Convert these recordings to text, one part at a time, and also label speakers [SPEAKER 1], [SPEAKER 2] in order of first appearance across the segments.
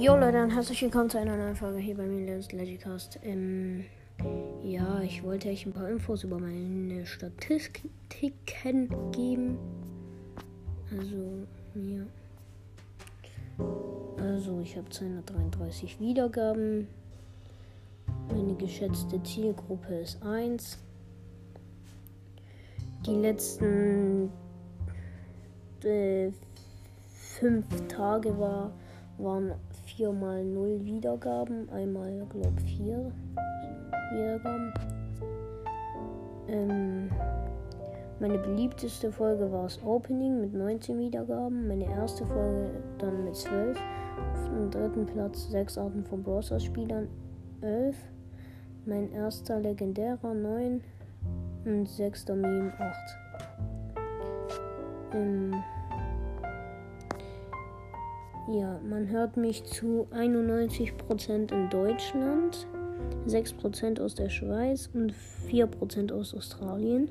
[SPEAKER 1] Jo Leute, dann herzlich willkommen zu einer neuen Folge hier bei mir Lenz Legicast. Ähm, ja, ich wollte euch ein paar Infos über meine Statistiken geben. Also, ja. Also, ich habe 233 Wiedergaben. Meine geschätzte Zielgruppe ist 1. Die letzten äh, fünf Tage war, waren viermal null Wiedergaben, einmal glaube vier Wiedergaben. Ähm, meine beliebteste Folge war das Opening mit 19 Wiedergaben, meine erste Folge dann mit 12. Auf dem dritten Platz 6 Arten von Browser Spielern 11. Mein erster legendärer 9 und sechster Meme 8. Ähm, ja, man hört mich zu 91% in Deutschland, 6% aus der Schweiz und 4% aus Australien.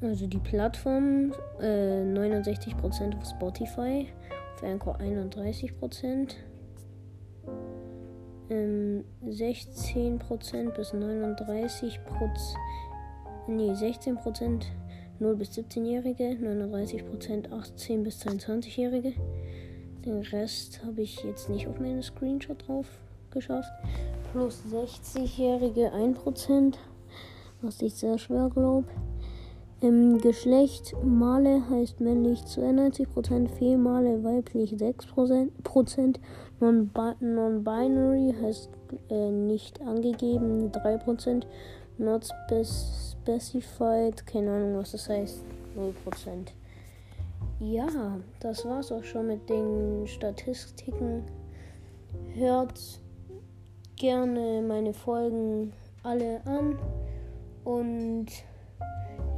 [SPEAKER 1] Also die Plattform äh, 69% auf Spotify, auf Anchor 31%, ähm, 16% bis 39%, nee, 16% 0 bis 17-Jährige, 39% 18 bis 22-Jährige. Den Rest habe ich jetzt nicht auf meine Screenshot drauf geschafft. Plus 60-Jährige 1%, was ich sehr schwer glaube. Im Geschlecht Male heißt männlich 92%, Female weiblich 6%, Non-Binary heißt äh, nicht angegeben 3%, Not specified, keine Ahnung, was das heißt, 0%. Ja, das war's auch schon mit den Statistiken. Hört gerne meine Folgen alle an und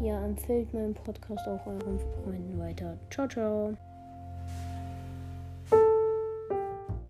[SPEAKER 1] ja, empfehlt meinen Podcast auch euren Freunden weiter. Ciao, ciao.